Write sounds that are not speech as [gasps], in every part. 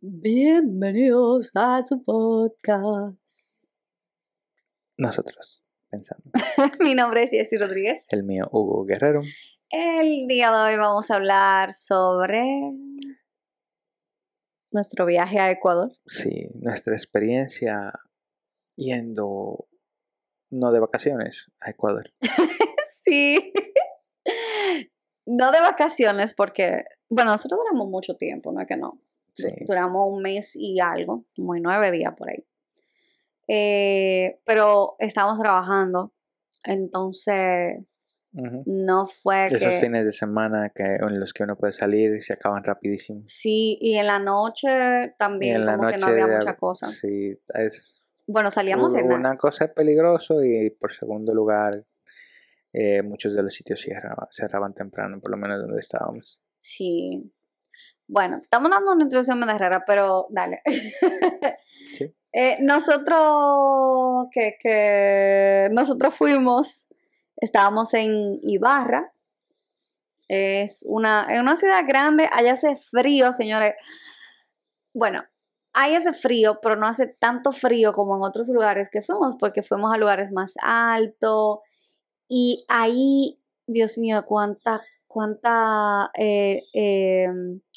Bienvenidos a su podcast. Nosotros, pensando. [laughs] Mi nombre es Jessy Rodríguez. El mío, Hugo Guerrero. El día de hoy vamos a hablar sobre nuestro viaje a Ecuador. Sí, nuestra experiencia yendo, no de vacaciones, a Ecuador. [laughs] sí. [laughs] No de vacaciones porque, bueno, nosotros duramos mucho tiempo, no es que no. Sí. Duramos un mes y algo, como nueve días por ahí. Eh, pero estábamos trabajando, entonces no fue Esos que... fines de semana que, en los que uno puede salir se acaban rapidísimo. Sí, y en la noche también en la como noche, que no había de- mucha cosa. Sí, es Bueno, salíamos en una cosa es peligroso y por segundo lugar, eh, muchos de los sitios cerraban, cerraban temprano, por lo menos donde estábamos. Sí. Bueno, estamos dando una introducción medio rara, pero dale. [laughs] Sí. Eh, nosotros, que, que nosotros fuimos, estábamos en Ibarra. Es una, en una ciudad grande, allá hace frío, señores. Bueno, ahí hace frío, pero no hace tanto frío como en otros lugares que fuimos, porque fuimos a lugares más altos. Y ahí, Dios mío, cuánta, cuánta eh, eh,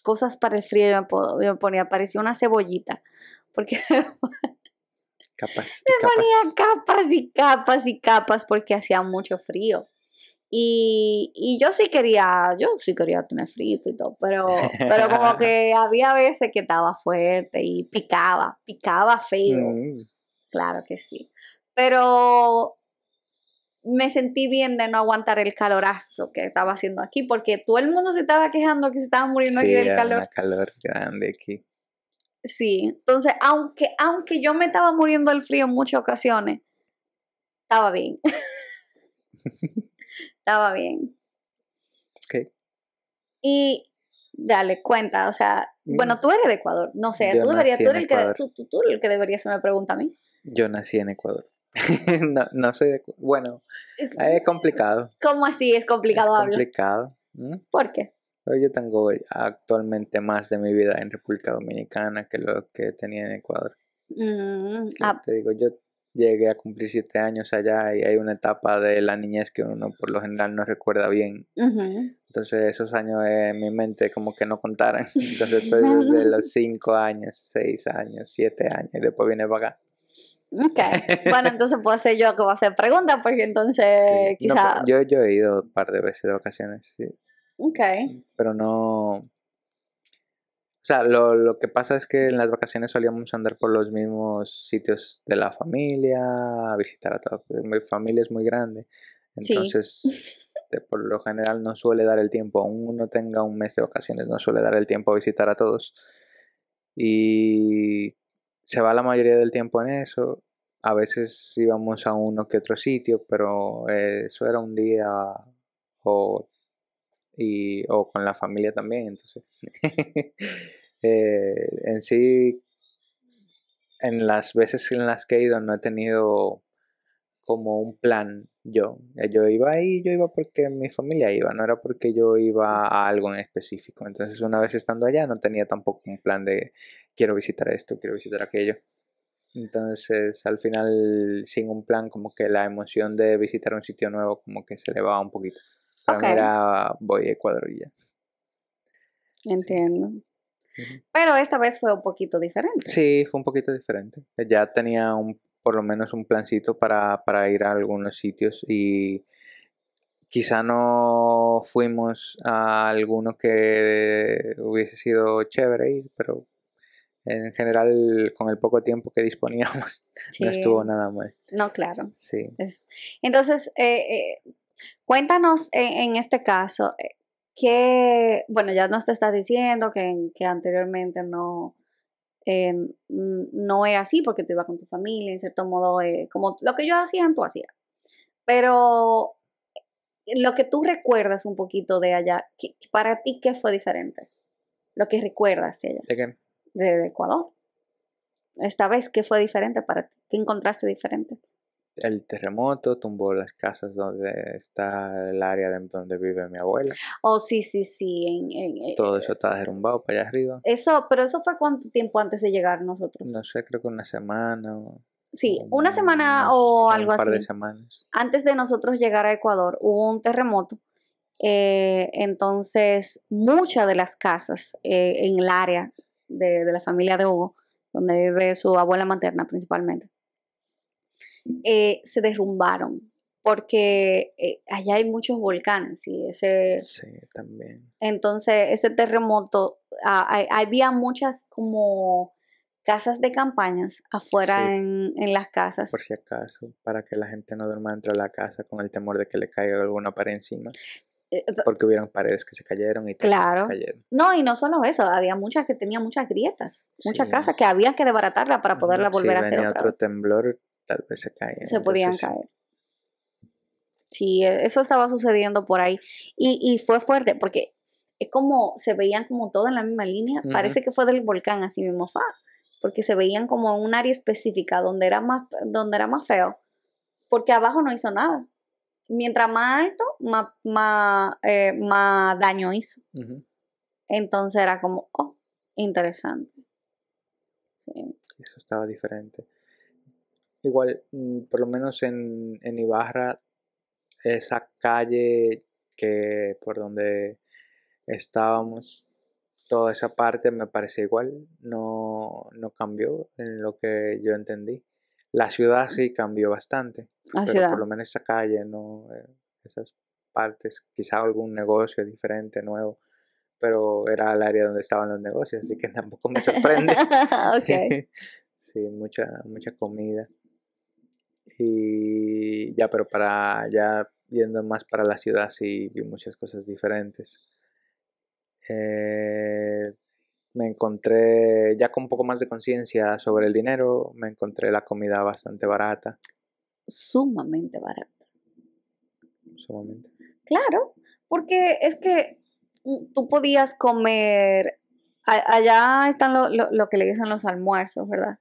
cosas para el frío yo me, po- yo me ponía, parecía una cebollita, porque [laughs] Capas, me ponía capas. capas y capas y capas porque hacía mucho frío. Y, y yo sí quería, yo sí quería tener frío y todo, pero, pero como [laughs] que había veces que estaba fuerte y picaba, picaba feo. Mm, Claro que sí. Pero me sentí bien de no aguantar el calorazo que estaba haciendo aquí, porque todo el mundo se estaba quejando que se estaba muriendo aquí del calor. una calor grande aquí. Sí, entonces, aunque, aunque yo me estaba muriendo del frío en muchas ocasiones, estaba bien. [laughs] estaba bien. Ok. Y dale cuenta, o sea, bueno, Mm. tú eres de Ecuador, no sé, Yo tú deberías, tú en eres el que, Ecuador. tú, tú, tú eres el que deberías hacerme pregunta a mí. Yo nací en Ecuador. [laughs] no, no soy de Bueno, Es- es complicado. ¿Cómo así es complicado es hablar? complicado. ¿m? ¿Por qué? Yo tengo actualmente más de mi vida en República Dominicana que lo que tenía en Ecuador. Mm, ah, Te digo, yo llegué a cumplir siete años allá y hay una etapa de la niñez que uno por lo general no recuerda bien. Entonces esos años en mi mente como que no contaran. [laughs] Entonces estoy desde [laughs] los cinco años, seis años, siete años y después vine para acá. Ok. Bueno, [laughs] entonces puedo ser yo que voy a hacer preguntas, porque entonces Sí. No, quizá. pero yo, yo he ido un par de veces de vacaciones, sí. Ok. pero no... O sea, lo, lo que pasa es que en las vacaciones solíamos andar por los mismos sitios de la familia, a visitar a toda mi familia es muy grande, Sí. entonces de- por lo general no suele dar el tiempo, aún uno tenga un mes de vacaciones, no suele dar el tiempo a visitar a todos y se va la mayoría del tiempo en eso. A veces íbamos a uno que otro sitio, pero eso era un día o y o con la familia también entonces [laughs] eh, en sí en las veces en las que he ido no he tenido como un plan yo Eh, yo iba ahí yo iba porque mi familia iba no era porque yo iba a algo en específico entonces una vez estando allá no tenía tampoco un plan de quiero visitar esto quiero visitar aquello entonces al final sin un plan como que la emoción de visitar un sitio nuevo como que se elevaba un poquito para Ok. mí era voy a Ecuador y ya. Entiendo. Ujú. Pero esta vez fue un poquito diferente. Sí, fue un poquito diferente. Ya tenía un, por lo menos un plancito para, para ir a algunos sitios y quizá no fuimos a alguno que hubiese sido chévere ir, pero en general con el poco tiempo que disponíamos [laughs] no estuvo nada mal. No, claro. Sí. Es- Entonces, eh, eh, cuéntanos en, en este caso, eh, que, bueno, ya nos te estás diciendo que, que anteriormente no, eh, no era así porque tú ibas con tu familia, en cierto modo, eh, como lo que yo hacía, tú hacías. Pero lo que tú recuerdas un poquito de allá, ¿qué- para ti, ¿qué fue diferente? Lo que recuerdas de allá, ¿De qué? De Ecuador. Esta vez, ¿qué fue diferente para ti? ¿Qué encontraste diferente? el terremoto tumbó las casas donde está el área de donde vive mi abuela. Oh, sí, sí, sí. En, en, eh, Todo eso está derrumbado para allá arriba. Eso, pero eso fue cuánto tiempo antes de llegar nosotros. No sé, creo que una semana o Sí, una semana unos- o algo un par así. de semanas. Antes de nosotros llegar a Ecuador hubo un terremoto. eh, entonces, muchas de las casas eh, en el área de, de la familia de Hugo, donde vive su abuela materna principalmente, eh, se derrumbaron porque eh, allá hay muchos volcanes y ese Sí, también. entonces ese terremoto ah, hay- había muchas como casas de campañas afuera Sí. en, en las casas Por si acaso, para que la gente no duerma dentro de la casa con el temor de que le caiga alguna pared encima. Eh, Porque hubieron paredes que se cayeron y Claro. que se cayeron. No, y no solo eso, había muchas que tenían muchas grietas, muchas Sí. casas que había que desbaratarla para poderla volver si a hacer venía otra otro vez. temblor, tal vez se caía. Se podían Entonces, caer. Sí, e- eso estaba sucediendo por ahí. Y, y fue fuerte porque es como, se veían como todo en la misma línea. Parece que fue del volcán así mismo, fa, porque se veían como en un área específica donde era más, donde era más feo, porque abajo no hizo nada. Mientras más alto, más, más, eh, más daño hizo. Entonces era como, oh, interesante. Sí. Eso estaba diferente. Igual, mm, por lo menos en, en Ibarra, esa calle que por donde estábamos, toda esa parte me parece igual, no, no cambió en lo que yo entendí. La ciudad sí cambió bastante, La pero ciudad. por lo menos esa calle, no, eh, esas partes, quizá algún negocio diferente, nuevo, pero era el área donde estaban los negocios, así que [laughs] tampoco me sorprende. [laughs] [laughs] sí, mucha, mucha comida. Y ya, pero para ya yendo más para la ciudad, sí vi muchas cosas diferentes. Eh, me encontré ya con un poco más de conciencia sobre el dinero, me encontré la comida bastante barata, Sumamente barato. sumamente. Claro, porque es que mm, tú podías comer, allá están lo, lo- lo que le dicen los almuerzos, ¿verdad?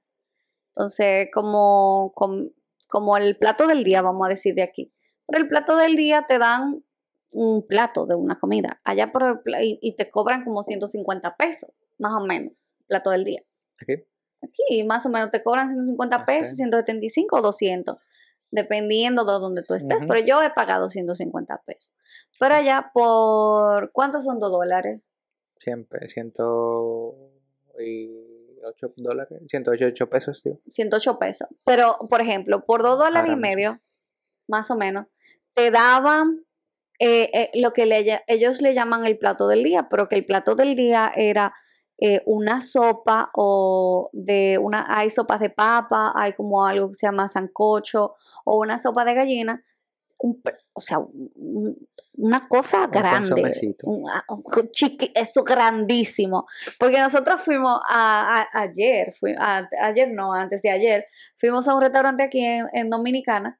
Entonces, como, com- como el plato del día, vamos a decir de aquí. Por el plato del día te dan un plato de una comida, allá por el y, y te cobran como 150 pesos, más o menos, plato del día. Aquí, Aquí más o menos te cobran 150 pesos, Ok. 175 o 200, dependiendo de donde tú estés. Ujú. Pero yo he pagado 150 pesos. Pero allá por, ¿cuántos son 2 dólares? siempre, 108 dólares, 108 pesos, tío. 108 pesos. Pero, por ejemplo, por 2 dólares y medio, más o menos, te daban eh, eh, lo que le ellos le llaman el plato del día, pero que el plato del día era eh, una sopa o de una, hay sopas de papa, hay como algo que se llama sancocho o una sopa de gallina, un o sea, un- un- una cosa Un grande, consomecito. un- a- un chiqui- eso grandísimo, porque nosotros fuimos a, a- ayer, fui, a- ayer no, antes de ayer, fuimos a un restaurante aquí en, en Dominicana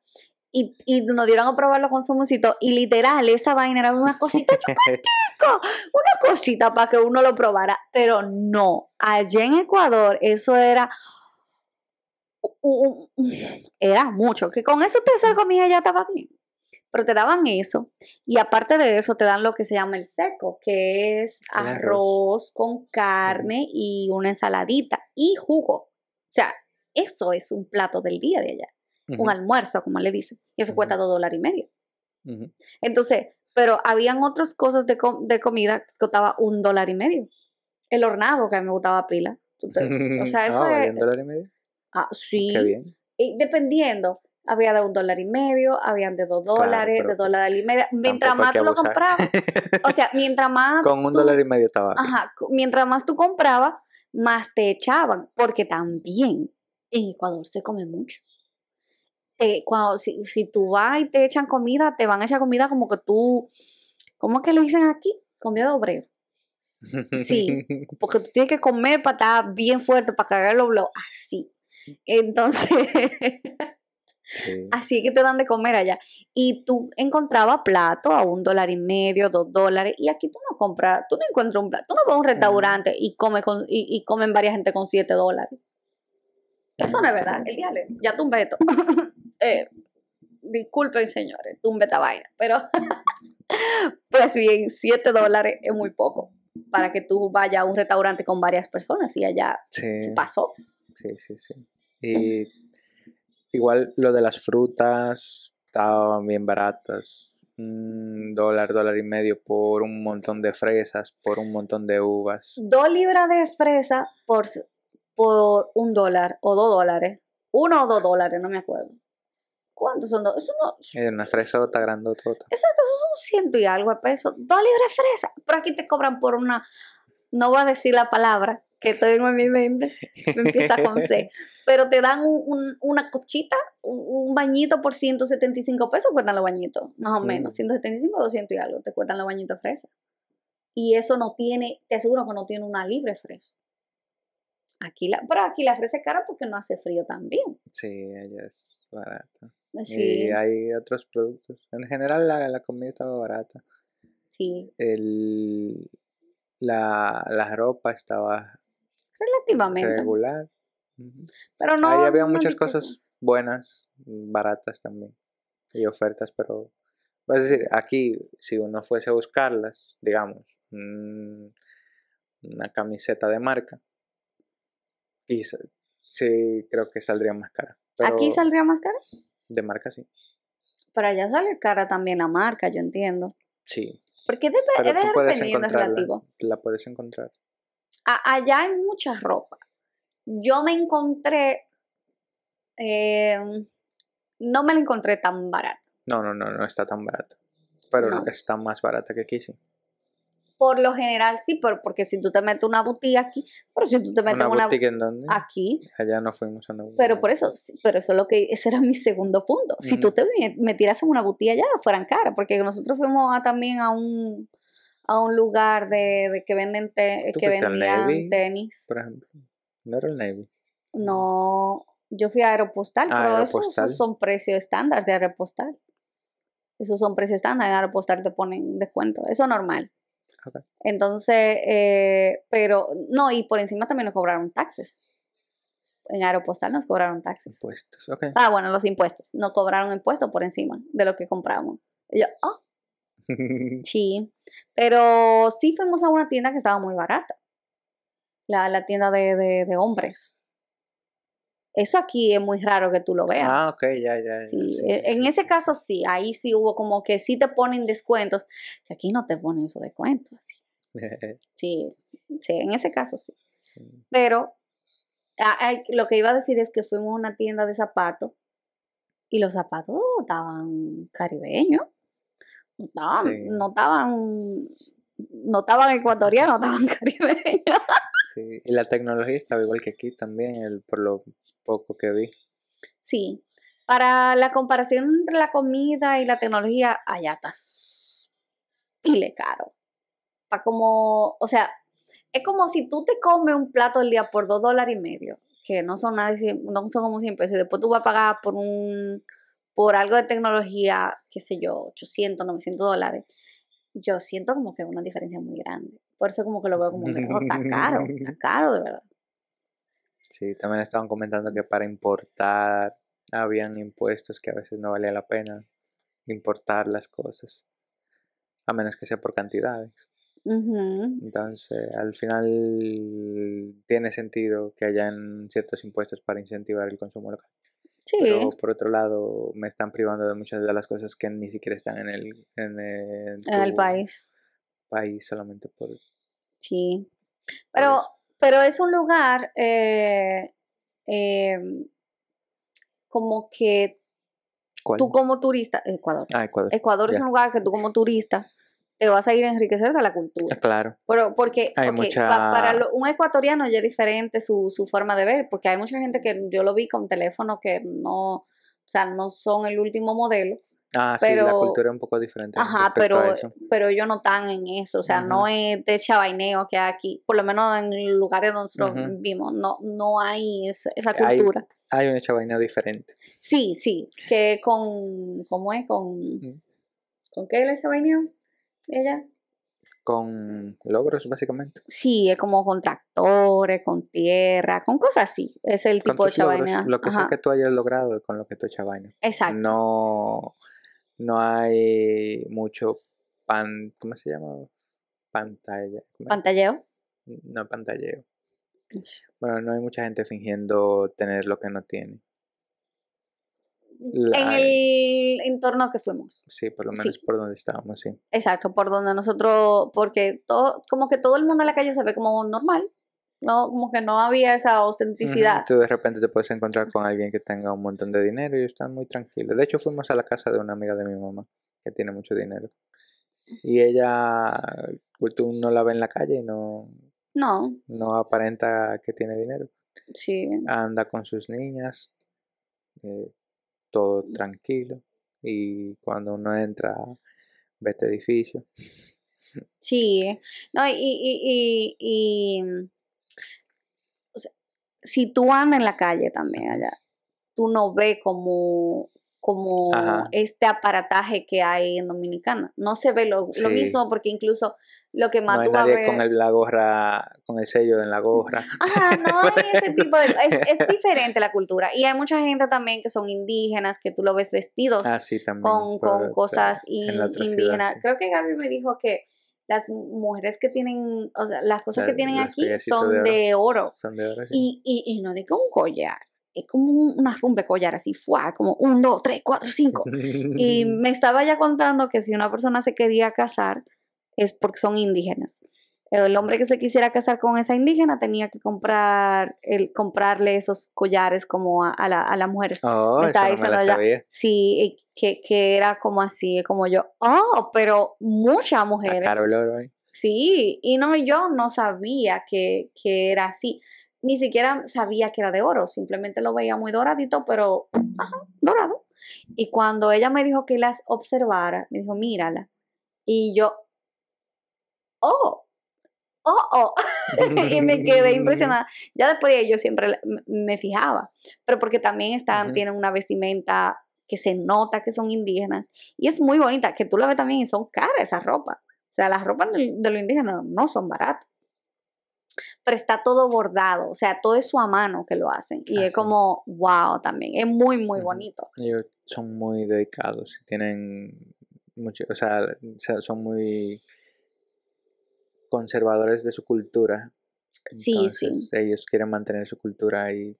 y, y nos dieron a probar los consomecitos y literal esa vaina era una cosita [laughs] chiquitica, una cosita para que uno lo probara, pero no, allá en Ecuador eso era u- u- era mucho, que con eso te esa comida ya estaba bien. Pero te daban eso y aparte de eso te dan lo que se llama el seco, que es arroz con carne y una ensaladita y jugo. O sea, eso es un plato del día de allá, Un almuerzo, como le dicen. Y eso cuesta dos dólares y medio. Entonces, pero habían otras cosas de, com- de comida que costaba un dólar y medio. El hornado, que a mí me gustaba pila. O sea, [laughs] eso Ah, ¿valía es... un dólar y medio? Ah, sí. Qué bien. Y dependiendo, había de un dólar y medio, habían de dos dólares, de pues dólar y medio. Mientras más tú lo comprabas, o sea, [laughs] mientras más. Con un tú- dólar y medio estaba. Ajá, mientras más tú comprabas, más te echaban, porque también en Ecuador se come mucho. Te- cuando, si, si tú vas y te echan comida, te van a echar comida como que tú, ¿cómo es que le dicen aquí? Comida de obrero. Sí. [laughs] Porque tú tienes que comer para estar bien fuerte, para cargar los blogs, así. Entonces, Sí. [laughs] así es que te dan de comer allá. Y tú encontrabas plato a un dólar y medio, dos dólares, y aquí tú no compras, tú no encuentras un plato, tú no vas a un restaurante y, come con, y, y comen varias gente con siete dólares. Eso no es verdad, el diale, ya tú un veto. [laughs] Eh, disculpen señores, tumbe esta vaina, pero [laughs] pues bien, 7 dólares es muy poco para que tú vayas a un restaurante con varias personas y allá Sí, pasó. sí, sí, sí. Y igual lo de las frutas estaban bien baratas. Un dólar, dólar y medio por un montón de fresas, por un montón de uvas. Dos libras de fresa por, por un dólar o dos dólares. Uno o dos dólares, no me acuerdo. ¿Cuántos son dos? Eso no, Eh, Una fresota grandotota. Eso, eso son ciento y algo de pesos. Dos libras fresa. Pero aquí te cobran por una. No voy a decir la palabra que tengo en mi mente. Me empieza con C. [laughs] Pero te dan un- un- una cochita, un, un bañito por 175 pesos. Cuestan los bañitos, más o menos. Mm. 175, 200 y algo. Te cuestan los bañitos fresa. Y eso no tiene, te aseguro que no tiene una libre fresa. Aquí la, pero aquí la fresa es cara porque no hace frío también. Sí, ella es barata. Sí, Y hay otros productos. En general la, la comida estaba barata. sí. El, la, la ropa estaba Relativamente. regular. Pero no. Ahí había no muchas cosas buenas, baratas también. Y ofertas, pero... Es decir, aquí, si uno fuese a buscarlas, digamos, una camiseta de marca, quizá, sí creo que saldría más cara. Pero Aquí saldría más cara. De marca sí. Pero allá sale cara también la marca, yo entiendo. Sí. Porque es, Pero dependiendo, es relativo. La puedes encontrar. A- allá hay mucha ropa. Yo me encontré. eh, no me la encontré tan barata. No, no, no, no está tan barata. Pero No. está más barata que aquí, sí. Por lo general sí, pero porque si tú te metes una boutique aquí, pero si tú te metes ¿Una una boutique en dónde? aquí, Allá no fuimos a una boutique. pero por eso, pero eso es lo que, ese era mi segundo punto. Si tú te me- metieras en una boutique allá, fueran caras, porque nosotros fuimos a- también a un a un lugar de, de que venden te- ¿Tú que vendían Navy? tenis. Por ejemplo. No era el Navy. No, yo fui a Aeropostal, Ah, pero esos- Aeropostal. esos son precios estándar de Aeropostal. Esos son precios estándar, en Aeropostal te ponen descuento, eso es normal. Entonces, eh, pero no, y por encima también nos cobraron taxes. En Aeropostal nos cobraron taxes. Impuestos. Ok. Ah, bueno, los impuestos. Nos cobraron impuestos por encima de lo que compramos. Y yo, ah, [laughs] sí. Pero sí fuimos a una tienda que estaba muy barata. La, la tienda de, de, de hombres. Eso aquí es muy raro que tú lo veas. ah, ok, ya, ya. ya, Sí, sí, e- en sí, ese caso sí, ahí sí hubo como que sí te ponen descuentos, que aquí no te ponen esos descuentos. así. [laughs] Sí, sí, en ese caso sí. Pero a- lo que iba a decir es que fuimos a una tienda de zapatos y los zapatos estaban caribeños. No estaban, no estaban, no estaban ecuatorianos, estaban [laughs] caribeños. Y la tecnología estaba igual que aquí también, el, por lo poco que vi. Sí, para la comparación entre la comida y la tecnología, allá está pile caro. Pa como, o sea, es como si tú te comes un plato al día por dos dólares y medio, que no son nada, no son como 100 pesos, y después tú vas a pagar por un, por algo de tecnología, qué sé yo, 800, 900 dólares. Yo siento como que es una diferencia muy grande. Por eso como que lo veo como que "Oh, está caro, está [laughs] caro de verdad. Sí, también estaban comentando que para importar habían impuestos que a veces no valía la pena importar las cosas, a menos que sea por cantidades. Entonces, al final tiene sentido que hayan ciertos impuestos para incentivar el consumo local. Sí. Pero por otro lado, me están privando de muchas de las cosas que ni siquiera están en el, en el, en el país. país solamente por Sí. Pero, pero es un lugar eh, em, como que ¿Cuál? tú como turista, Ecuador. Ah, Ecuador. Ecuador es un lugar que tú como turista te vas a ir a enriquecer de la Ah, cultura. Claro. Pero porque Hay mucha- para lo- un ecuatoriano ya es diferente su, su forma de ver, porque hay mucha gente que yo lo vi con teléfono que no, o sea, no son el último modelo. Ah, sí, la cultura es un poco diferente. Ajá, a pero, eso. pero ellos no están en eso, o sea, no es de chabaineo que hay aquí, por lo menos en lugares donde nosotros Ujú. vimos, no, no hay esa, cultura. Hay un chabaineo diferente. Sí, sí, que con, ¿cómo es? Con. ¿con qué le chabaineo? Ella, Con logros, básicamente. Sí, es como con tractores, con tierra, con cosas así. Es el tipo de chavaina. Lo que sea que tú hayas logrado con lo que tú echas vaina. Exacto. No, no hay mucho pan, ¿cómo se llama? Pantalla. Pantalleo. No pantalleo. Bueno, no hay mucha gente fingiendo tener lo que no tiene. En el entorno que fuimos. Sí, por lo sí. menos por donde estábamos, sí. Exacto, por donde nosotros, porque todo, como que todo el mundo en la calle se ve como normal, no, como que no había esa autenticidad. Tú de repente te puedes encontrar con alguien que tenga un montón de dinero y están muy tranquilos. De hecho, fuimos a la casa de una amiga de mi mamá que tiene mucho dinero. Y ella, pues, tú no la ves en la calle y no, No, no aparenta que tiene dinero. sí, Anda con sus niñas, eh, todo tranquilo. Y cuando uno entra, ve este edificio. sí, no, y, y, y, si tú andas en la calle también allá, tú no ves como, como Ajá. este aparataje que hay en Dominicana. No se ve lo, lo Sí. mismo porque incluso lo que más No hay tú vas a ver... con el, la gorra, con el sello en la gorra. [laughs] Ajá, no [laughs] hay ese tipo de... Es, es diferente la cultura. Y hay mucha gente también que son indígenas, que tú lo ves vestidos Ah, sí, también. con, con cosas in- indígenas. sí. Creo que Gaby me dijo que las mu- mujeres que tienen, o sea, las cosas que tienen aquí son de oro. de oro. Son de oro, sí. Y, y, y no digo un collar, es como un- una rumbe collar así, fuá, como un, dos, tres, cuatro, cinco. Y [laughs] me estaba ya contando que si una persona se quería casar es porque son indígenas. El hombre que se quisiera casar con esa indígena tenía que comprar el, comprarle esos collares como a, a la, a la mujer. Oh, eso no me la. Sí, que, que era como así, como yo, oh, pero muchas mujeres. Sí, y no, yo no sabía que, que era así. Ni siquiera sabía que era de oro, simplemente lo veía muy doradito, pero, ajá, dorado. Y cuando ella me dijo que las observara, me dijo, mírala. Y yo, oh, oh, oh. [laughs] y me quedé [laughs] impresionada. Ya después de ahí yo siempre me fijaba, pero porque también están, tienen una vestimenta que se nota que son indígenas y es muy bonita, que tú la ves también y son caras esa ropa. O sea, las ropas de, de los indígenas no son baratas. Pero está todo bordado, o sea, todo eso a mano que lo hacen. Y Ah, es sí. como, wow, también. Es muy, muy bonito. Ellos son muy dedicados, tienen mucho, o sea, son muy conservadores de su cultura. Sí, sí. Entonces, ellos quieren mantener su cultura y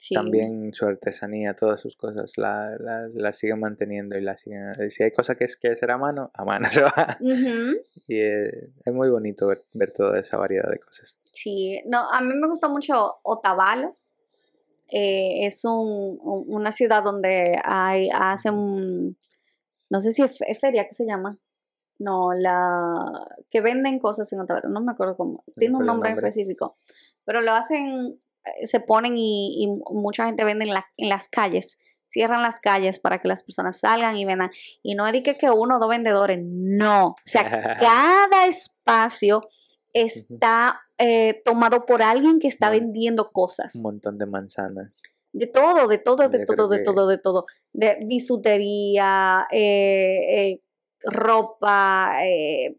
Sí. también su artesanía, todas sus cosas, la, la, la siguen manteniendo y la siguen. y Si hay cosas que es que hacer a mano, a mano [laughs] se va. Y eh, es muy bonito ver, ver toda esa variedad de cosas. Sí, no, a mí me gusta mucho Otavalo. Eh, es un, un- una ciudad donde hay, hacen, no sé si es feria, ¿qué se llama? No, la que venden cosas en Otavalo, no me acuerdo cómo, tiene un nombre nombre. específico, pero lo hacen, eh, se ponen y, y mucha gente vende en, la- en las calles, cierran las calles para que las personas salgan y vendan, y no es de que, uno o dos vendedores, no, o sea, [laughs] cada espacio está eh, tomado por alguien que está Bueno. vendiendo cosas. Un montón de manzanas. De todo, de todo, de Yo todo, de todo, de todo. De bisutería, eh, eh, ropa, eh,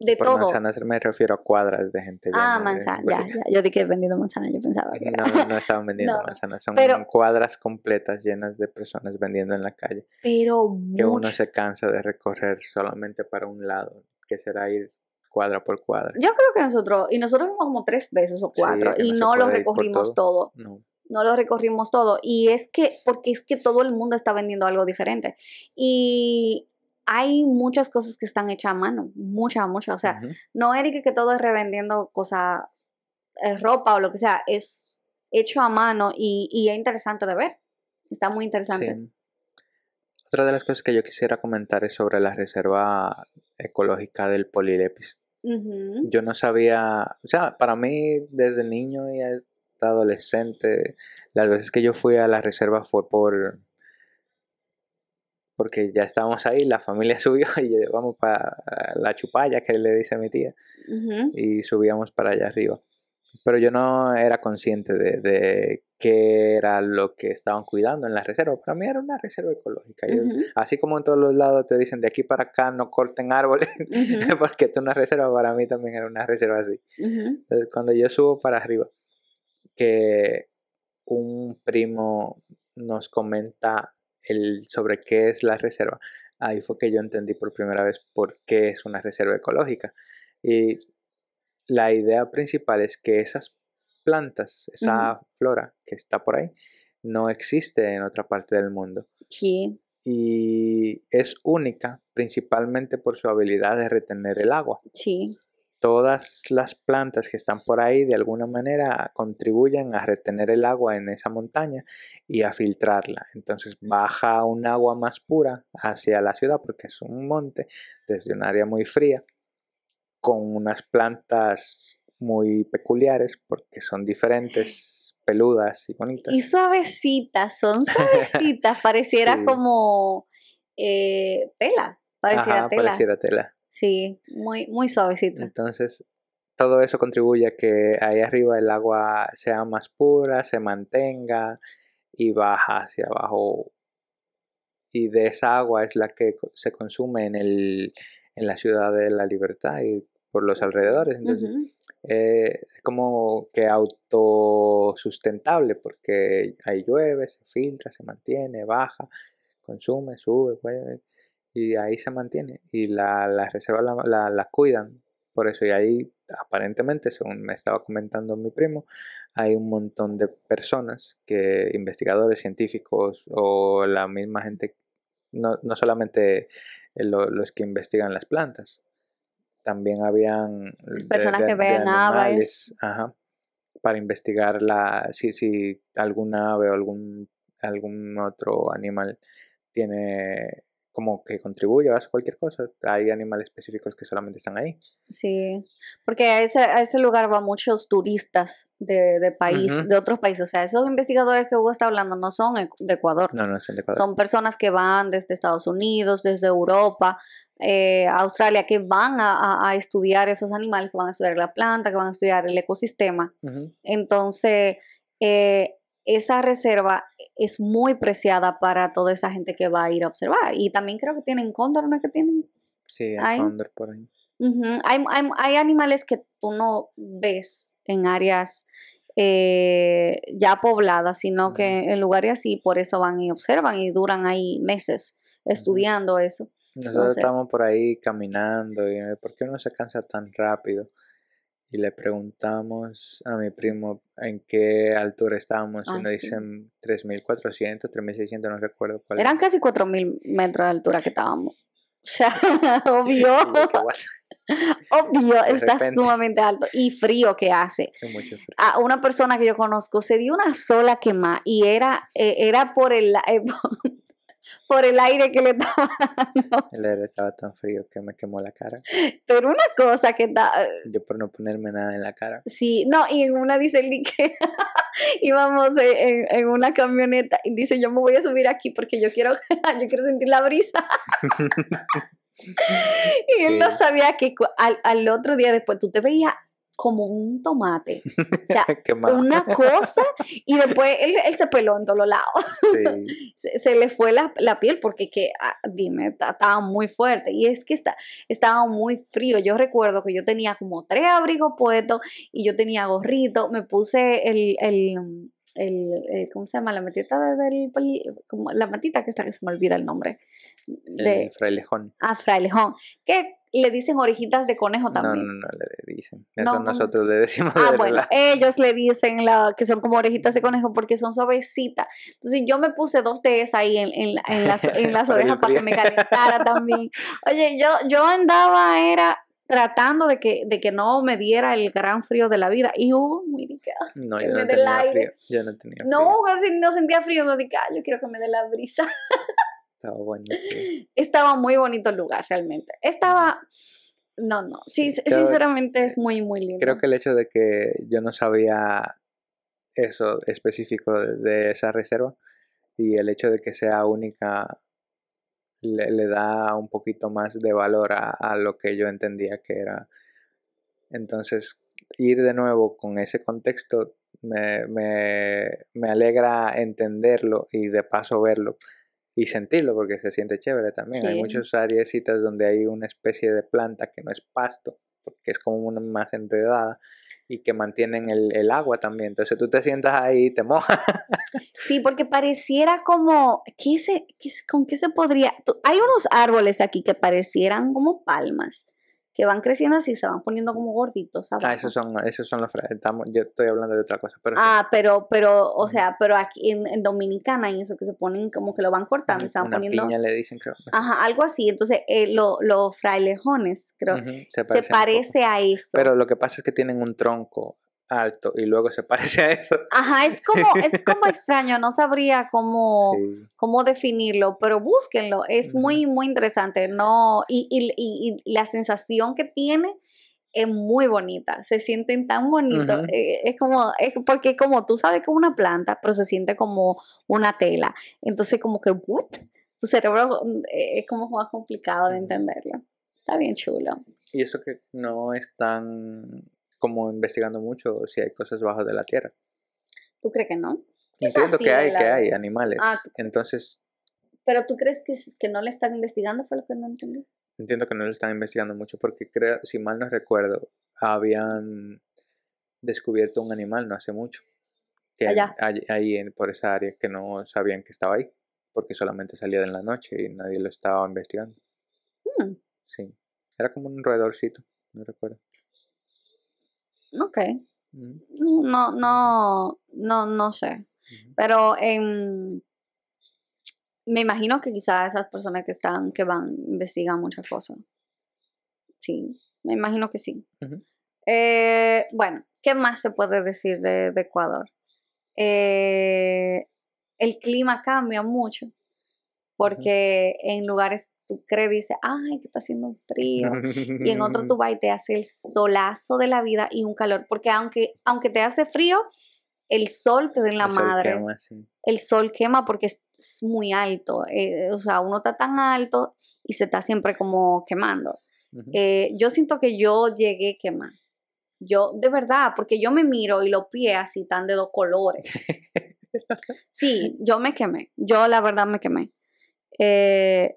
de Por todo. manzanas me refiero a cuadras de gente. Ah, manzana, ya, ya. Yo dije que vendiendo manzana, yo pensaba que era. No, no, estaban [laughs] vendiendo No, manzanas, son Pero- cuadras completas llenas de personas vendiendo en la calle. Pero Que uno se cansa de recorrer solamente para un lado, que será ir cuadra por cuadra. Yo creo que nosotros, y nosotros fuimos como tres veces o cuatro, y no lo recorrimos todo. todo. No. no lo recorrimos todo. Y es que, porque es que todo el mundo está vendiendo algo diferente. Y hay muchas cosas que están hechas a mano, muchas, muchas. O sea, no es que, todo es revendiendo cosas, eh, ropa o lo que sea, es hecho a mano y, y es interesante de ver. Está muy interesante. Sí. Otra de las cosas que yo quisiera comentar es sobre la reserva ecológica del Polilepis. Yo no sabía, o sea, para mí desde niño y hasta adolescente, las veces que yo fui a la reserva fue por porque ya estábamos ahí, la familia [laughs] subió y vamos para la chupalla que le dice mi tía y subíamos para allá arriba. pero yo no era consciente de, de qué era lo que estaban cuidando en la reserva. Para mí era una reserva ecológica. Yo- así como en todos los lados te dicen de aquí para acá no corten árboles, Ujú. [laughs] porque esto es una reserva, para mí también era una reserva así. Entonces, cuando yo subo para arriba, que un primo nos comenta el, sobre qué es la reserva, ahí fue que yo entendí por primera vez por qué es una reserva ecológica. Y la idea principal es que esas plantas, esa flora que está por ahí, no existe en otra parte del mundo. Sí. Y es única principalmente por su habilidad de retener el agua Sí. Todas las plantas que están por ahí de alguna manera contribuyen a retener el agua en esa montaña y a filtrarla. Entonces baja un agua más pura hacia la ciudad porque es un monte desde un área muy fría con unas plantas muy peculiares porque son diferentes, peludas y bonitas. Y suavecitas, son [laughs] suavecitas, pareciera Sí. como eh, tela, pareciera Ajá, tela. pareciera tela. Sí, muy, muy suavecita. Entonces, todo eso contribuye a que ahí arriba el agua sea más pura, se mantenga y baja hacia abajo. Y de esa agua es la que se consume en, el, en la ciudad de la libertad y por los alrededores. Entonces, eh, es como que autosustentable porque ahí llueve, se filtra, se mantiene, baja, consume, sube, vuelve, y ahí se mantiene. Y la, la reserva la, la- la cuidan. Por eso, y ahí aparentemente, según me estaba comentando mi primo, hay un montón de personas que, investigadores, científicos o la misma gente, no, no solamente lo- los que investigan las plantas, también habían Personas de- que vean aves. ajá, para investigar la, si, si algún ave o algún, algún otro animal tiene como que contribuye a cualquier cosa. Hay animales específicos que solamente están ahí. Sí, porque a ese, a ese lugar van muchos turistas de, de país, de otros países. O sea, esos investigadores que Hugo está hablando no son e- de Ecuador. No, no son de Ecuador. Son personas que van desde Estados Unidos, desde Europa, eh, Australia, que van a, a- estudiar esos animales, que van a estudiar la planta, que van a estudiar el ecosistema. Entonces, eh, esa reserva es muy preciada para toda esa gente que va a ir a observar. Y también creo que tienen cóndor, ¿no es que tienen? Sí, hay cóndor por ahí. Hay, hay, hay animales que tú no ves en áreas eh, ya pobladas, sino que en lugares así, por eso van y observan y duran ahí meses estudiando eso. Nosotros Entonces- estábamos por ahí caminando y ¿por qué uno se cansa tan rápido? Y le preguntamos a mi primo en qué altura estábamos y Ah, nos sí. dicen 3.400, 3.600, no recuerdo cuál Eran era. casi 4.000 metros de altura que estábamos. O sea, [laughs] [laughs] obvio, Y yo, "Qué guay, [laughs] obvio, De está repente. sumamente alto y frío que hace. mucho frío". a una persona que yo conozco se dio una sola quema y era, eh, era por, el, eh, por el aire que le [laughs] estaba dando. El aire estaba tan frío que me quemó la cara. Pero una cosa que está, Yo por no ponerme nada en la cara. sí, no, y en una dice el que [laughs] íbamos en, en- una camioneta y dice yo me voy a subir aquí porque yo quiero, [laughs] yo quiero sentir la brisa. Y él no Sí. sabía que al, al otro día después tú te veías como un tomate. O sea, [laughs] una cosa y [laughs] después él, él se peló en todos los lados. Sí. [laughs] se, se le fue la, la piel porque que, ah, dime, ta- estaba muy fuerte y es que está, estaba muy frío. Yo recuerdo que yo tenía como tres abrigos puestos y yo tenía gorrito, me puse el, el, el, el- ¿cómo se llama? La matita de- del, como la matita que está, que se me olvida el nombre, de El frailejón. ah, frailejón, que le dicen orejitas de conejo No, también. no, no le dicen. Eso No, nosotros le decimos Ah, de bueno, ellos le dicen la, que son como orejitas de conejo porque son suavecitas. Entonces yo me puse dos de esas ahí en, en, en las, en [laughs] las orejas para que me calentara también. Oye, yo, yo andaba, era tratando de que, de que no me diera el gran frío de la vida. Y hubo muy delicado. No, que yo me no tenía aire. frío. Yo no tenía frío. No, casi no sentía frío, no dije, "Ah, yo quiero que me dé la brisa. [laughs] Estaba frío. [gasps] Estaba muy bonito el lugar, realmente. Estaba, no, no, sí, creo- sinceramente es muy, muy lindo. Creo que el hecho de que yo no sabía eso específico de, de esa reserva y el hecho de que sea única le, le da un poquito más de valor a, a lo que yo entendía que era. Entonces, ir de nuevo con ese contexto me, me, me alegra entenderlo y de paso verlo y sentirlo porque se siente chévere también. Hay muchas áreas donde hay una especie de planta que no es pasto, porque es como una más enredada y que mantienen el, el agua también. Entonces tú te sientas ahí y te mojas. [laughs] Sí, porque pareciera como, ¿qué se, qué ¿con qué se podría? tú- Hay unos árboles aquí que parecieran como palmas, que van creciendo así, se van poniendo como gorditos Ah, abajo. esos son, esos son los estamos Yo estoy hablando de otra cosa, pero sí. Ah, pero, pero, o sea, pero aquí en, en Dominicana y eso que se ponen como que lo van cortando y se van una poniendo, piña le dicen, creo. ajá, algo así. Entonces, eh, lo- los frailejones, creo, Ujú, se parecen un poco. parece a eso. Pero lo que pasa es que tienen un tronco alto y luego se [laughs] parece a eso. Ajá, es como, es como extraño, no sabría cómo, Sí. cómo definirlo, pero búsquenlo, es muy, muy interesante, ¿no? Y, y, y- y la sensación que tiene es muy bonita, se sienten tan bonitos, eh, es como, es porque como tú sabes que es una planta, pero se siente como una tela, entonces como que, ¿what? Tu cerebro mm, eh, es como más complicado de entenderlo, está bien chulo. Y eso que no están como investigando mucho si hay cosas bajo de la tierra. ¿Tú crees que no? Entiendo que hay, la que hay animales. Ah, Entonces, Pero tú crees que, que no le están investigando, fue lo que no entendí. entiendo que no lo están investigando mucho porque creo, si mal no recuerdo, habían descubierto un animal no hace mucho. Que Allá. hay- ahí en, por esa área que no sabían que estaba ahí. Porque solamente salía en la noche y nadie lo estaba investigando. Hmm, Sí. Era como un roedorcito, no recuerdo. Ok. No, no, no, no, no sé. Pero em, me imagino que quizás esas personas que están, que van, investigan muchas cosas. Sí, me imagino que sí. Eh, bueno, ¿qué más se puede decir de, de Ecuador? Eh, el clima cambia mucho porque en lugares tú crees, dices, ay, que está haciendo un frío. y en otro tú [laughs] vas y te hace el solazo de la vida y un calor, porque aunque, aunque te hace frío, el sol te da en la El sol madre, quema, sí. el sol quema porque es, es muy alto, eh, o sea, uno está tan alto y se está siempre como quemando. Eh, yo siento que yo llegué quemar, yo, de verdad, porque yo me miro y los pies así están de dos colores. [laughs] Sí, yo me quemé, yo la verdad me quemé. Eh,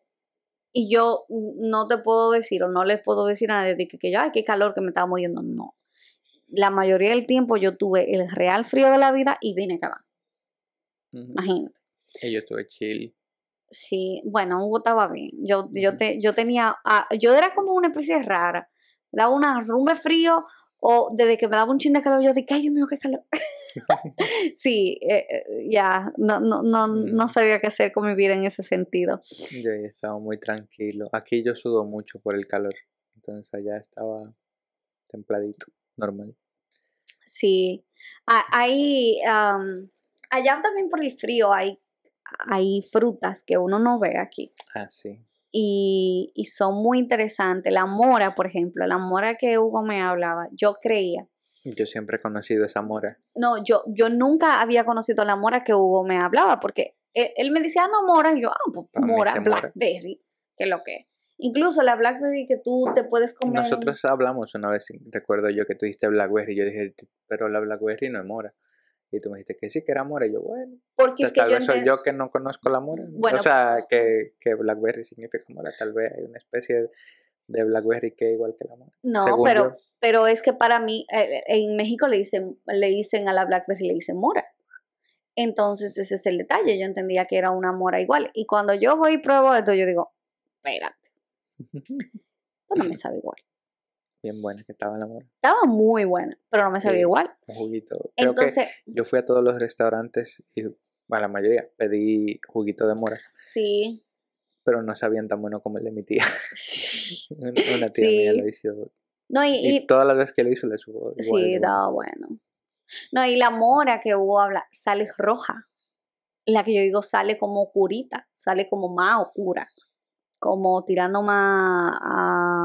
y yo no te puedo decir o no les puedo decir a nadie de que, que yo, ay, qué calor que me estaba muriendo. No. La mayoría del tiempo yo tuve el real frío de la vida y vine a acabar. Ujú. Imagínate. Y yo tuve chill. Sí, bueno, Hugo estaba bien. Yo, yo, te, yo tenía, ah, yo era como una especie rara. Daba una rumbe frío o desde que me daba un chin de calor yo dije, ay Dios mío, qué calor. [laughs] sí, eh, eh, ya, no, no, no, no sabía qué hacer con mi vida en ese sentido. Yo estaba muy tranquilo. Aquí yo sudo mucho por el calor. Entonces allá estaba templadito, normal. Sí, hay, am, allá también por el frío hay, hay frutas que uno no ve aquí. Ah, sí. Y, y son muy interesantes. La mora, por ejemplo, la mora que Hugo me hablaba, yo creía. Yo siempre he conocido esa mora. No, yo, yo nunca había conocido la mora que Hugo me hablaba, porque él, él me decía, ah, no, mora, y yo, ah, pues mora, blackberry, que es lo que es. Incluso la blackberry que tú te puedes comer. Nosotros hablamos una vez, recuerdo yo que tú dijiste Blackberry. Yo dije, pero la Blackberry no es mora. Y tú me dijiste que sí, que era mora. Y yo, bueno, porque es que tal yo vez soy yo que no conozco la mora. Bueno, o sea, que, que Blackberry significa mora. Tal vez hay una especie de Blackberry que es igual que la mora. No, según pero, yo. pero es que para mí, eh, en México le dicen, le dicen a la blackberry, le dicen mora. Entonces ese es el detalle. Yo entendía que era una mora igual. Y cuando yo voy y pruebo esto, yo digo, espérate, [laughs] esto no me sabe igual. Bien buena que estaba la mora. Estaba muy buena, pero no me sabía Sí. igual. Un juguito. Creo que Entonces, yo fui a todos los restaurantes y, a la mayoría, pedí juguito de mora. sí. Pero no sabían tan bueno como el de mi tía. Una [laughs] [laughs] una tía mía Sí. lo hizo. No, y, Y, y- todas las veces que lo hizo le subo. igual sí, estaba bueno. No, y la mora que hubo habla, sale roja. La que yo digo sale como curita, sale como más oscura. Como tirando más a.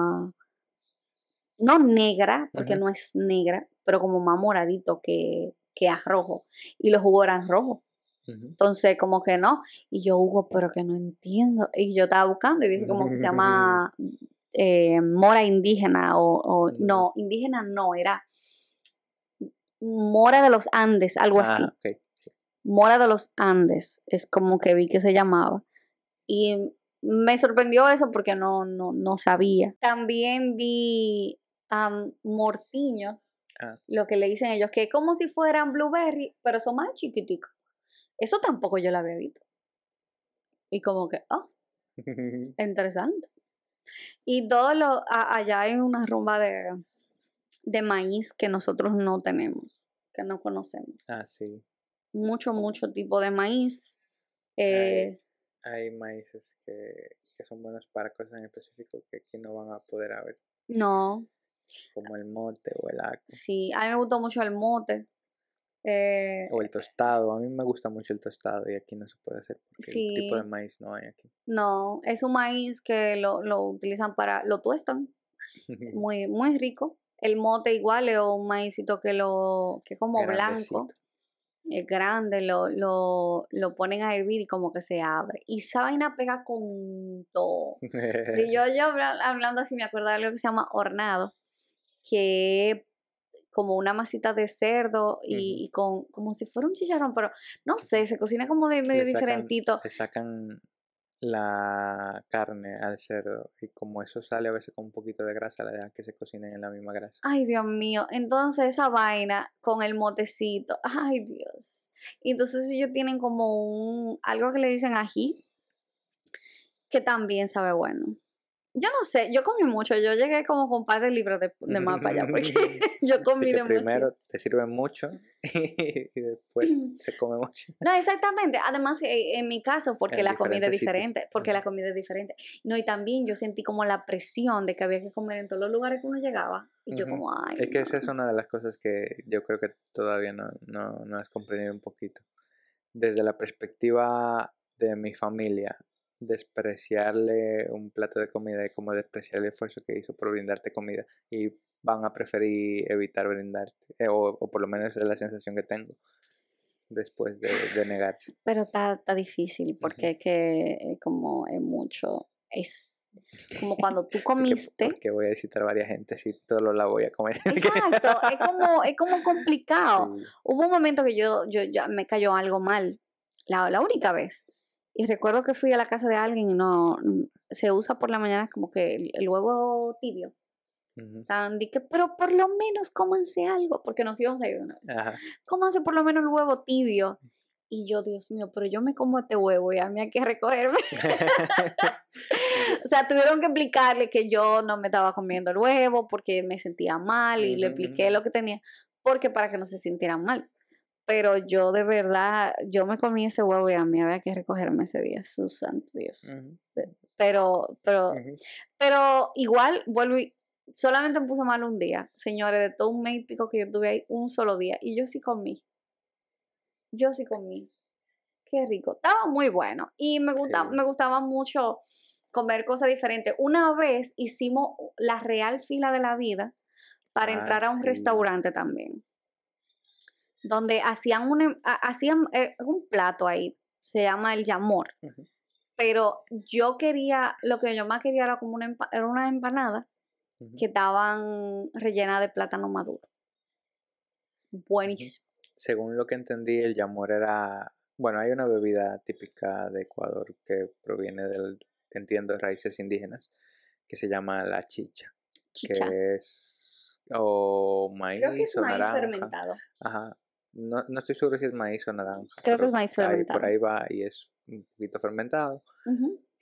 No negra, porque no es negra, pero como más moradito que, que a rojo. Y los jugos eran rojos. Entonces, como que no. Y yo, Hugo, pero que no entiendo. Y yo estaba buscando y dice como que se llama [laughs] eh, mora indígena o, o- no, indígena no, era Mora de los Andes, algo así. Ah, ok. Mora de los Andes, es como que vi que se llamaba. Y me sorprendió eso porque no, no, no sabía. También vi am, mortiño, Ah. lo que le dicen ellos, que es como si fueran blueberry, pero son más chiquiticos. Eso tampoco yo lo había visto. Y como que, ah, [laughs] interesante. Y todo lo, a- allá hay una rumba de, de maíz que nosotros no tenemos, que no conocemos. ah, sí. Mucho, mucho tipo de maíz. Eh, Hay maíces que, que son buenos para cosas en específico que aquí no van a poder haber, no, como el mote o el aco. sí, a mí me gustó mucho el mote. Eh, O el tostado. A mí me gusta mucho el tostado y aquí no se puede hacer porque el tipo de Sí. maíz no hay aquí. no, es un maíz que lo, lo utilizan para, lo tuestan, [laughs] muy, muy rico. El mote igual es un maízito que lo, que es como blanco, es grande, lo, lo, lo ponen a hervir y como que se abre. Y esa vaina pega con todo. [laughs] Y yo, yo habla- hablando así me acuerdo de algo que se llama hornado, que como una masita de cerdo y, y con como si fuera un chicharrón, pero no sé, se cocina como de medio sacan- diferentito. Le sacan la carne al cerdo y como eso sale a veces con un poquito de grasa, le dejan que se cocinen en la misma grasa. Ay, Dios mío. Entonces esa vaina con el motecito. [laughs] Ay, Dios. Y entonces ellos tienen como un algo que le dicen ají que también sabe bueno. Yo no sé, yo comí mucho, yo llegué como con un par de libros de, de para allá, porque [laughs] yo [laughs] De comí que demasiado. primero te sirve mucho [laughs] y después se come mucho. No, exactamente. Además, eh, en mi caso, porque En la comida es sitios. diferente, porque la comida es diferente. No, y también yo sentí como la presión de que había que comer en todos los lugares que uno llegaba. Y yo Ujú. como, ay, Es que no". esa es una de las cosas que yo creo que todavía no, no, no has comprendido un poquito. Desde la perspectiva de mi familia, despreciarle un plato de comida es como despreciar el esfuerzo que hizo por brindarte comida y van a preferir evitar brindarte, eh, o, o por lo menos es la sensación que tengo después de, de negarse. Pero está, está difícil porque es que eh, como es mucho, es como [laughs] cuando tú comiste. Porque voy a visitar varias gente si todo la voy a comer. Exacto, es como, es como [laughs] complicado. Sí. Hubo un momento que yo, yo ya me cayó algo mal, la, la única vez. Y recuerdo que fui a la casa de alguien y no, se usa por la mañana como que el, el huevo tibio. Tan, que, pero por lo menos cómanse algo, porque nos íbamos a ir de una vez. Ajá. Cómanse por lo menos el huevo tibio. Y yo, Dios mío, pero yo me como este huevo y a mí hay que recogerme. [laughs] O sea, tuvieron que explicarle que yo no me estaba comiendo el huevo porque me sentía mal y le expliqué lo que tenía, porque para que no se sintieran mal. Pero yo de verdad, yo me comí ese huevo y a mí había que recogerme ese día, su santo Dios. Pero, pero, pero igual vuelvo y solamente me puso mal un día, señores, de todo un mes y pico que yo tuve ahí, un solo día, y yo sí comí. Yo sí comí. Qué rico. Estaba muy bueno. Y me gusta, Sí. me gustaba mucho comer cosas diferentes. Una vez hicimos la real fila de la vida para Ah, entrar a un sí. restaurante también. Donde hacían un, ha- hacían eh, un plato ahí, se llama el yamor. Pero yo quería, lo que yo más quería era como una, era una empanada que estaban rellenas de plátano maduro. Buenísimo. Según lo que entendí, el yamor era, bueno, hay una bebida típica de Ecuador que proviene del, entiendo, raíces indígenas, que se llama la chicha, Chicha. que es o maíz Creo que es o maíz naranja. fermentado. Ajá. No, no estoy seguro si es maíz o naranja. Creo que es maíz ahí- fermentado. por ahí va y es un poquito fermentado.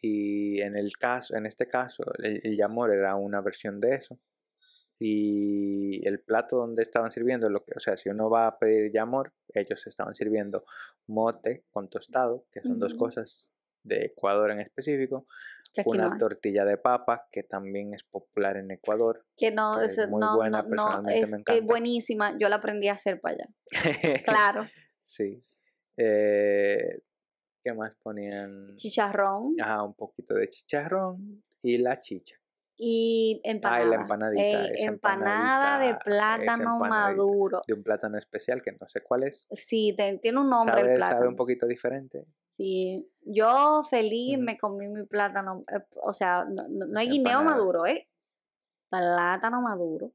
Y en el caso, en este caso, el, el yamor era una versión de eso. Y el plato donde estaban sirviendo, lo que, o sea, si uno va a pedir yamor, ellos estaban sirviendo mote con tostado, que son dos cosas de Ecuador en específico, Que una no tortilla de papa, que también es popular en Ecuador. Que no, que es muy no, buena, no, es, me es encanta. buenísima. Yo la aprendí a hacer para allá. [laughs] Claro. sí. Eh, ¿Qué más ponían? Chicharrón Ajá, un poquito de chicharrón y la chicha. y empanada. Ah, y la empanadita, Ey, esa empanada de plátano maduro. De un plátano especial que no sé cuál es. Sí, te- tiene un nombre el Sabe, plátano. sabe un poquito diferente. Sí, yo feliz me comí mi plátano, eh, o sea, no, no, hay guineo maduro, ¿eh? Plátano maduro.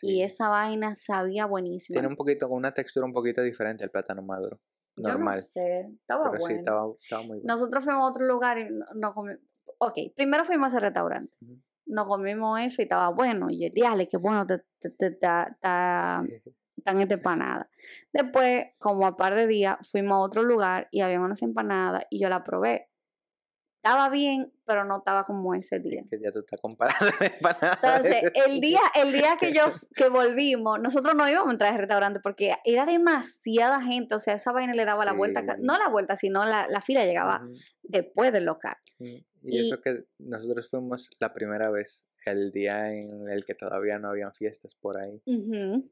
Y esa vaina sabía buenísima. Tiene un poquito, una textura un poquito diferente al plátano maduro. Normal. Yo no sé, estaba pero bueno. sí, estaba, estaba muy bueno. Nosotros fuimos a otro lugar y no, no comimos. Ok, primero fuimos a ese restaurante. Nos comimos eso y estaba bueno. Y yo, diale, qué bueno, te, te, te- ta- ta- están estas empanadas. Después, como a par de días, fuimos a otro lugar y había unas empanadas y yo la probé. Estaba bien, pero no estaba como ese día. Que ya tú estás comparando [laughs] empanadas. Entonces, el día, el día que yo [laughs] que volvimos, nosotros no íbamos a entrar al restaurante porque era demasiada gente, o sea, esa vaina le daba la vuelta, no la vuelta, sino la, la fila llegaba después del local. Y, Y- eso que nosotros fuimos la primera vez, el día en el que todavía no habían fiestas por ahí. Ujú.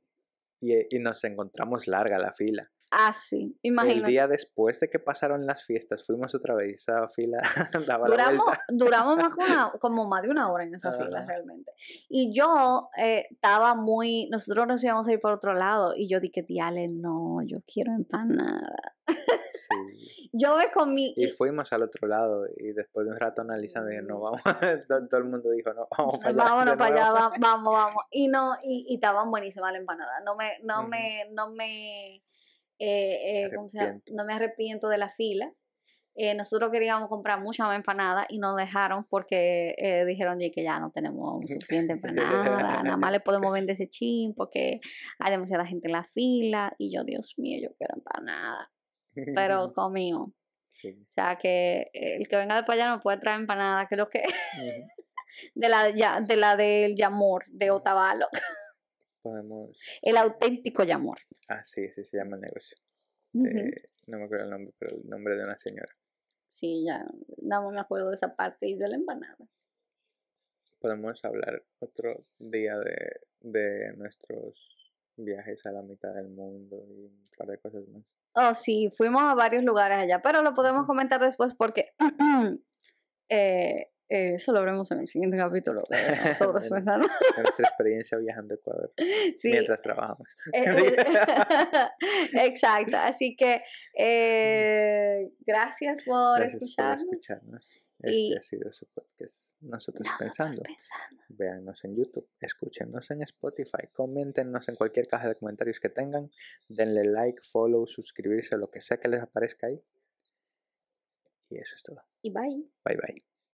Y, y nos encontramos larga la fila. Ah, sí, El imagínate. día después de que pasaron las fiestas, fuimos otra vez. Esa fila [laughs] daba la Duramos, duramos más una, [laughs] como más de una hora en esa fila realmente. Y yo eh, estaba muy, nosotros nos íbamos a ir por otro lado y yo dije, diale, no, yo quiero empanada. Sí. [laughs] Yo me comí, Y fuimos al otro lado y después de un rato analizando, dije, no, vamos. todo, todo el mundo dijo, no, vamos para allá. Vámonos para allá, nuevo". va- vamos, vamos. Y no, y, y estaban buenísimas las empanadas. No me, no me, no me, eh, eh, ¿cómo se llama? Arrepiento. no me arrepiento de la fila. Eh, nosotros queríamos comprar muchas más empanadas y nos dejaron porque eh, dijeron "Oye, que ya no tenemos [laughs] suficiente empanada, nada más le podemos vender ese chin porque hay demasiada gente en la fila y yo, Dios mío, yo quiero empanada, pero [laughs] comimos. Sí. O sea que el que venga de para allá no puede traer empanada, que es lo que Ujú. [laughs] de la ya- de la del Yamor de Otavalo, Podemos. el auténtico Yamor. Ah, sí, sí se llama el negocio. Eh, no me acuerdo el nombre, pero el nombre de una señora. Sí, ya, no me acuerdo de esa parte y de la empanada. Podemos hablar otro día de, de nuestros viajes a la mitad del mundo y un par de cosas más. Oh, sí, fuimos a varios lugares allá, pero lo podemos comentar después porque [clears throat] eh, eh, eso lo veremos en el siguiente capítulo de [laughs] nosotros de nuestra experiencia viajando a Ecuador [laughs] Sí, mientras trabajamos. eh, [laughs] eh, exacto. Así que gracias por Gracias por escucharnos. escucharnos. Este Y- ha sido su podcast. Nosotros, Nosotros pensando. pensando. Véannos en YouTube, escúchenos en Spotify, coméntenos en cualquier caja de comentarios que tengan, denle like, follow, suscribirse, lo que sea que les aparezca ahí. Y eso es todo. Y bye. Bye bye.